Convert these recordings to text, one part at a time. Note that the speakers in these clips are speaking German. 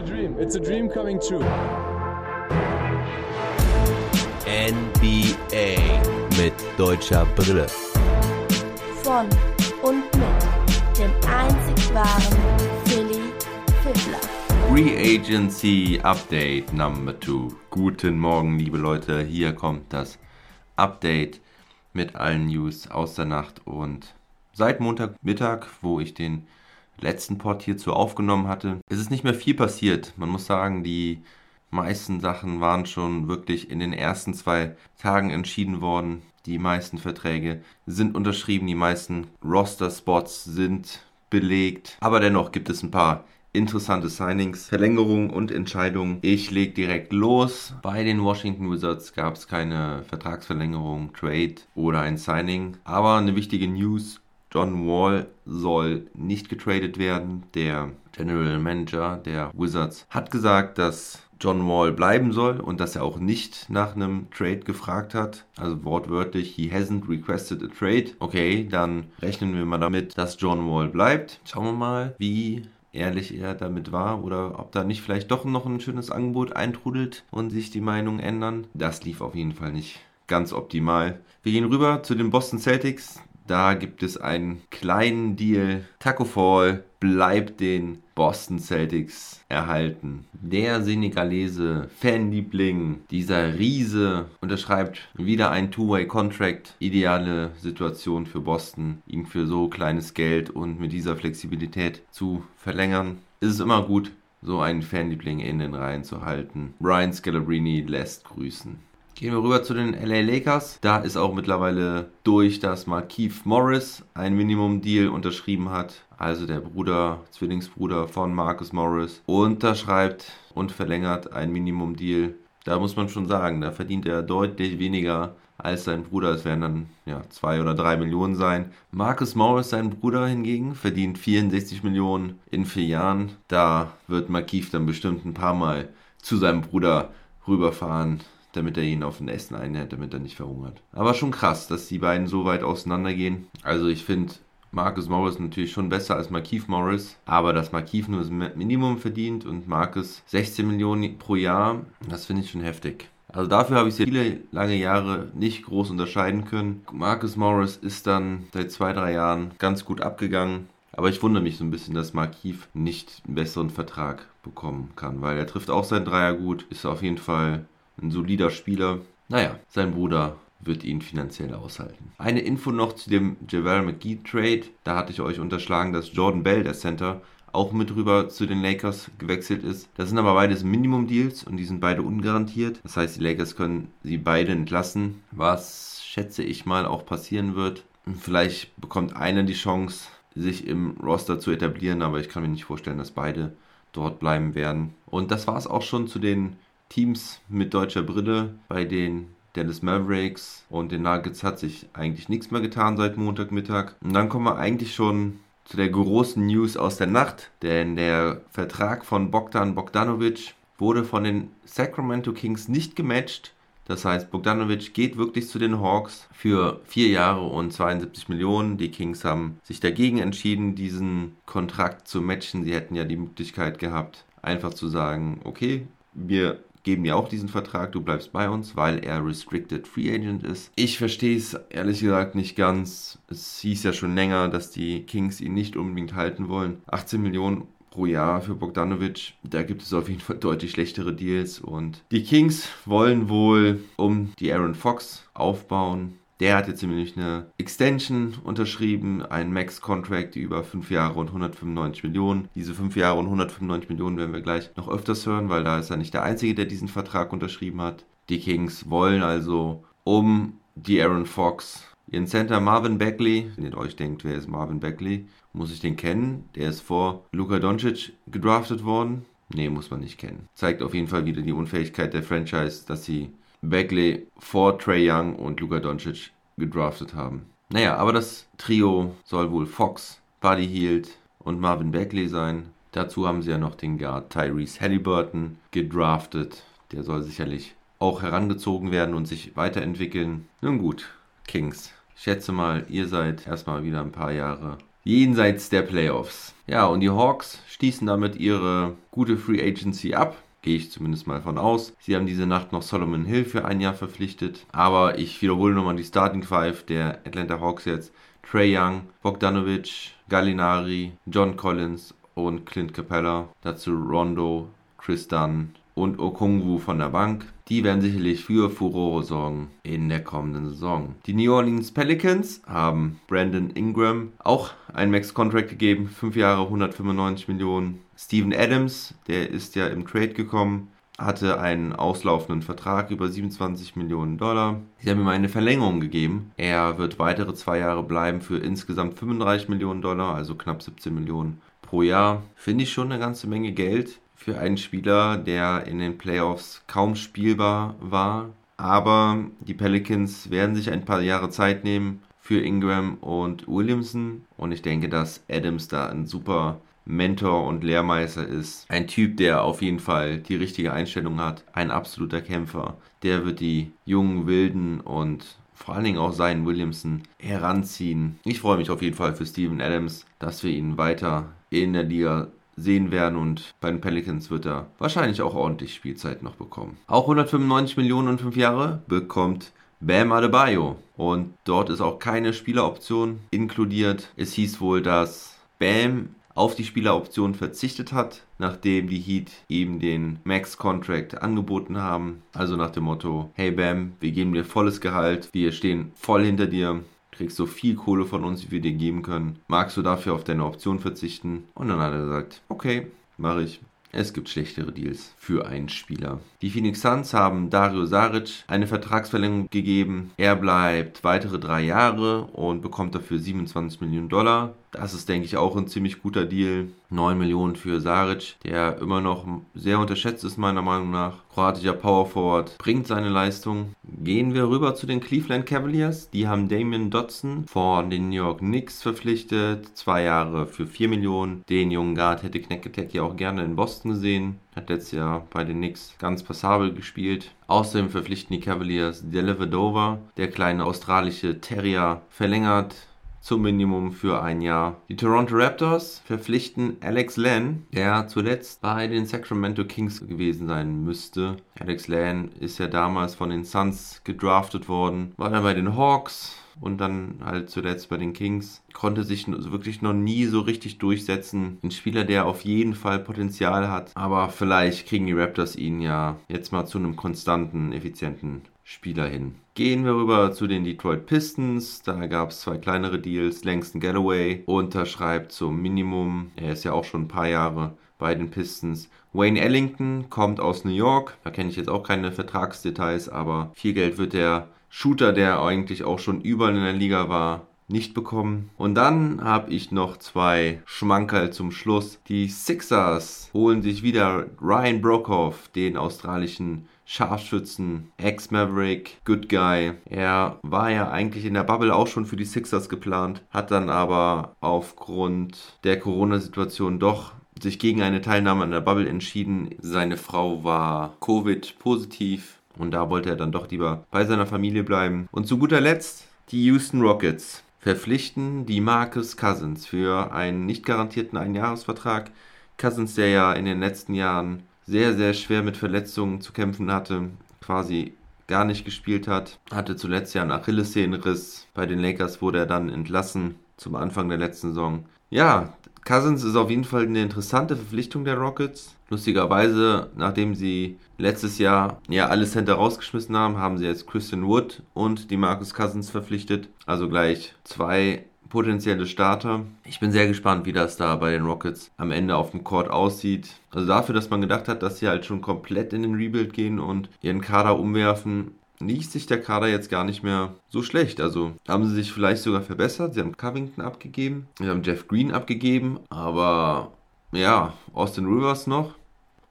a dream. It's a dream coming true. NBA mit deutscher Brille. Von und mit dem einzig wahren Philly Fiddler. Free Agency Update Number 2. Guten Morgen, liebe Leute. Hier kommt das Update mit allen News aus der Nacht und seit Montagmittag, wo ich den letzten Pod hierzu aufgenommen hatte, ist es nicht mehr viel passiert. Man muss sagen, die meisten Sachen waren schon wirklich in den ersten zwei Tagen entschieden worden. Die meisten Verträge sind unterschrieben, die meisten Roster-Spots sind belegt. Aber dennoch gibt es ein paar interessante Signings, Verlängerungen und Entscheidungen. Ich lege direkt los. Bei den Washington Wizards gab es keine Vertragsverlängerung, Trade oder ein Signing. Aber eine wichtige News. John Wall soll nicht getradet werden. Der General Manager der Wizards hat gesagt, dass John Wall bleiben soll und dass er auch nicht nach einem Trade gefragt hat. Also wortwörtlich, he hasn't requested a trade. Okay, dann rechnen wir mal damit, dass John Wall bleibt. Schauen wir mal, wie ehrlich er damit war oder ob da nicht vielleicht doch noch ein schönes Angebot eintrudelt und sich die Meinungen ändern. Das lief auf jeden Fall nicht ganz optimal. Wir gehen rüber zu den Boston Celtics. Da gibt es einen kleinen Deal. Taco Fall bleibt den Boston Celtics erhalten. Der Senegalese, Fanliebling, dieser Riese unterschreibt wieder ein Two-Way-Contract. Ideale Situation für Boston, ihn für so kleines Geld und mit dieser Flexibilität zu verlängern. Es ist immer gut, so einen Fanliebling in den Reihen zu halten. Brian Scalabrine lässt grüßen. Gehen wir rüber zu den LA Lakers. Da ist auch mittlerweile durch, dass Markeith Morris ein Minimum-Deal unterschrieben hat. Also der Bruder, Zwillingsbruder von Marcus Morris, unterschreibt und verlängert ein Minimum-Deal. Da muss man schon sagen, da verdient er deutlich weniger als sein Bruder. Es werden dann ja, zwei oder drei Millionen sein. Marcus Morris, sein Bruder hingegen, verdient 64 Millionen in vier Jahren. Da wird Markeith dann bestimmt ein paar Mal zu seinem Bruder rüberfahren damit er ihn auf ein Essen einhält, damit er nicht verhungert. Aber schon krass, dass die beiden so weit auseinandergehen. Also ich finde Marcus Morris natürlich schon besser als Markeith Morris, aber dass Markeith nur das Minimum verdient und Marcus 16 Millionen pro Jahr, das finde ich schon heftig. Also dafür habe ich sie viele lange Jahre nicht groß unterscheiden können. Marcus Morris ist dann seit zwei, drei Jahren ganz gut abgegangen. Aber ich wundere mich so ein bisschen, dass Markiv nicht einen besseren Vertrag bekommen kann, weil er trifft auch seinen Dreier gut, ist auf jeden Fall ein solider Spieler. Naja, sein Bruder wird ihn finanziell aushalten. Eine Info noch zu dem Javel McGee Trade. Da hatte ich euch unterschlagen, dass Jordan Bell, der Center, auch mit rüber zu den Lakers gewechselt ist. Das sind aber beides Minimum-Deals und die sind beide ungarantiert. Das heißt, die Lakers können sie beide entlassen, was schätze ich mal auch passieren wird. Vielleicht bekommt einer die Chance, sich im Roster zu etablieren, aber ich kann mir nicht vorstellen, dass beide dort bleiben werden. Und das war es auch schon zu den Teams mit deutscher Brille. Bei den Dallas Mavericks und den Nuggets hat sich eigentlich nichts mehr getan seit Montagmittag. Und dann kommen wir eigentlich schon zu der großen News aus der Nacht, denn der Vertrag von Bogdan Bogdanovic wurde von den Sacramento Kings nicht gematcht. Das heißt, Bogdanovic geht wirklich zu den Hawks für vier Jahre und 72 Millionen. Die Kings haben sich dagegen entschieden, diesen Kontrakt zu matchen. Sie hätten ja die Möglichkeit gehabt, einfach zu sagen, okay, wir geben dir auch diesen Vertrag, du bleibst bei uns, weil er Restricted Free Agent ist. Ich verstehe es ehrlich gesagt nicht ganz. Es hieß ja schon länger, dass die Kings ihn nicht unbedingt halten wollen. 18 Millionen pro Jahr für Bogdanovic. Da gibt es auf jeden Fall deutlich schlechtere Deals und die Kings wollen wohl um die Aaron Fox aufbauen der hat jetzt nämlich eine Extension unterschrieben, einen Max-Contract über 5 Jahre und 195 Millionen. Diese 5 Jahre und 195 Millionen werden wir gleich noch öfters hören, weil da ist er nicht der Einzige, der diesen Vertrag unterschrieben hat. Die Kings wollen also um die Aaron Fox ihren Center Marvin Beckley, wenn ihr euch denkt, wer ist Marvin Beckley, muss ich den kennen. Der ist vor Luka Doncic gedraftet worden. Nee, muss man nicht kennen. Zeigt auf jeden Fall wieder die Unfähigkeit der Franchise, dass sie Bagley vor Trey Young und Luka Doncic gedraftet haben. Naja, aber das Trio soll wohl Fox, Buddy Hield und Marvin Bagley sein. Dazu haben sie ja noch den Guard Tyrese Halliburton gedraftet. Der soll sicherlich auch herangezogen werden und sich weiterentwickeln. Nun gut, Kings. Ich schätze mal, ihr seid erstmal wieder ein paar Jahre jenseits der Playoffs. Ja, und die Hawks stießen damit ihre gute Free Agency ab. Gehe ich zumindest mal von aus. Sie haben diese Nacht noch Solomon Hill für ein Jahr verpflichtet. Aber ich wiederhole nochmal die Starting Five der Atlanta Hawks jetzt. Trey Young, Bogdanovic, Gallinari, John Collins und Clint Capella. Dazu Rondo, Chris Dunn und Okongwu von der Bank. Die werden sicherlich für Furore sorgen in der kommenden Saison. Die New Orleans Pelicans haben Brandon Ingram auch einen Max-Contract gegeben. 5 Jahre, 195 Millionen. Steven Adams, der ist ja im Trade gekommen, hatte einen auslaufenden Vertrag über 27 Millionen Dollar. Sie haben ihm eine Verlängerung gegeben. Er wird weitere zwei Jahre bleiben für insgesamt 35 Millionen Dollar, also knapp 17 Millionen pro Jahr. Finde ich schon eine ganze Menge Geld für einen Spieler, der in den Playoffs kaum spielbar war. Aber die Pelicans werden sich ein paar Jahre Zeit nehmen für Ingram und Williamson. Und ich denke, dass Adams da ein super Mentor und Lehrmeister ist. Ein Typ, der auf jeden Fall die richtige Einstellung hat. Ein absoluter Kämpfer. Der wird die jungen Wilden und vor allen Dingen auch seinen Williamson heranziehen. Ich freue mich auf jeden Fall für Steven Adams, dass wir ihn weiter in der Liga sehen werden und bei den Pelicans wird er wahrscheinlich auch ordentlich Spielzeit noch bekommen. Auch 195 Millionen und 5 Jahre bekommt Bam Adebayo und dort ist auch keine Spieleroption inkludiert. Es hieß wohl, dass Bam auf die Spieleroption verzichtet hat, nachdem die Heat ihm den Max-Contract angeboten haben. Also nach dem Motto, hey Bam, wir geben dir volles Gehalt, wir stehen voll hinter dir, kriegst so viel Kohle von uns, wie wir dir geben können. Magst du dafür auf deine Option verzichten? Und dann hat er gesagt, okay, mache ich. Es gibt schlechtere Deals für einen Spieler. Die Phoenix Suns haben Dario Saric eine Vertragsverlängerung gegeben. Er bleibt weitere drei Jahre und bekommt dafür 27 Millionen Dollar. Das ist, denke ich, auch ein ziemlich guter Deal. 9 Millionen für Saric, der immer noch sehr unterschätzt ist, meiner Meinung nach. Kroatischer Power Forward bringt seine Leistung. Gehen wir rüber zu den Cleveland Cavaliers. Die haben Damien Dotson von den New York Knicks verpflichtet. Zwei Jahre für 4 Millionen. Den jungen Guard hätte Knecketek ja auch gerne in Boston gesehen. Hat letztes Jahr bei den Knicks ganz passabel gespielt. Außerdem verpflichten die Cavaliers Delevedova, der kleine australische Terrier, verlängert zum Minimum für ein Jahr. Die Toronto Raptors verpflichten Alex Len, der zuletzt bei den Sacramento Kings gewesen sein müsste. Alex Len ist ja damals von den Suns gedraftet worden, war dann bei den Hawks und dann halt zuletzt bei den Kings. Konnte sich wirklich noch nie so richtig durchsetzen. Ein Spieler, der auf jeden Fall Potenzial hat, aber vielleicht kriegen die Raptors ihn ja jetzt mal zu einem konstanten, effizienten Spieler hin. Gehen wir rüber zu den Detroit Pistons. Da gab es zwei kleinere Deals. Langston Galloway unterschreibt zum Minimum. Er ist ja auch schon ein paar Jahre bei den Pistons. Wayne Ellington kommt aus New York. Da kenne ich jetzt auch keine Vertragsdetails, aber viel Geld wird der Shooter, der eigentlich auch schon überall in der Liga war, nicht bekommen. Und dann habe ich noch zwei Schmankerl zum Schluss. Die Sixers holen sich wieder Ryan Brokoff, den australischen Scharfschützen, Ex-Maverick, Good Guy. Er war ja eigentlich in der Bubble auch schon für die Sixers geplant, hat dann aber aufgrund der Corona-Situation doch sich gegen eine Teilnahme an der Bubble entschieden. Seine Frau war Covid-positiv und da wollte er dann doch lieber bei seiner Familie bleiben. Und zu guter Letzt die Houston Rockets verpflichten die Marcus Cousins für einen nicht garantierten Einjahresvertrag. Cousins, der ja in den letzten Jahren sehr, sehr schwer mit Verletzungen zu kämpfen hatte, quasi gar nicht gespielt hat, hatte zuletzt ja einen Achillessehnenriss. Bei den Lakers wurde er dann entlassen zum Anfang der letzten Saison. Ja, Cousins ist auf jeden Fall eine interessante Verpflichtung der Rockets. Lustigerweise, nachdem sie letztes Jahr ja alle Center rausgeschmissen haben, haben sie jetzt Christian Wood und die Marcus Cousins verpflichtet. Also gleich zwei potenzielle Starter. Ich bin sehr gespannt, wie das da bei den Rockets am Ende auf dem Court aussieht. Also dafür, dass man gedacht hat, dass sie halt schon komplett in den Rebuild gehen und ihren Kader umwerfen, liest sich der Kader jetzt gar nicht mehr so schlecht. Also haben sie sich vielleicht sogar verbessert. Sie haben Covington abgegeben, sie haben Jeff Green abgegeben, aber ja, Austin Rivers noch.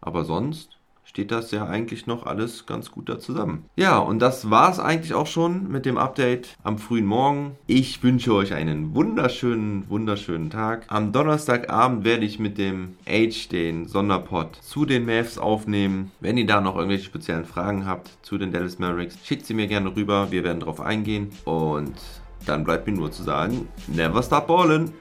Aber sonst steht das ja eigentlich noch alles ganz gut da zusammen. Ja, und das war es eigentlich auch schon mit dem Update am frühen Morgen. Ich wünsche euch einen wunderschönen, wunderschönen Tag. Am Donnerstagabend werde ich mit dem Age den Sonderpod zu den Mavs aufnehmen. Wenn ihr da noch irgendwelche speziellen Fragen habt zu den Dallas Mavericks, schickt sie mir gerne rüber. Wir werden darauf eingehen. Und dann bleibt mir nur zu sagen, never stop ballin'.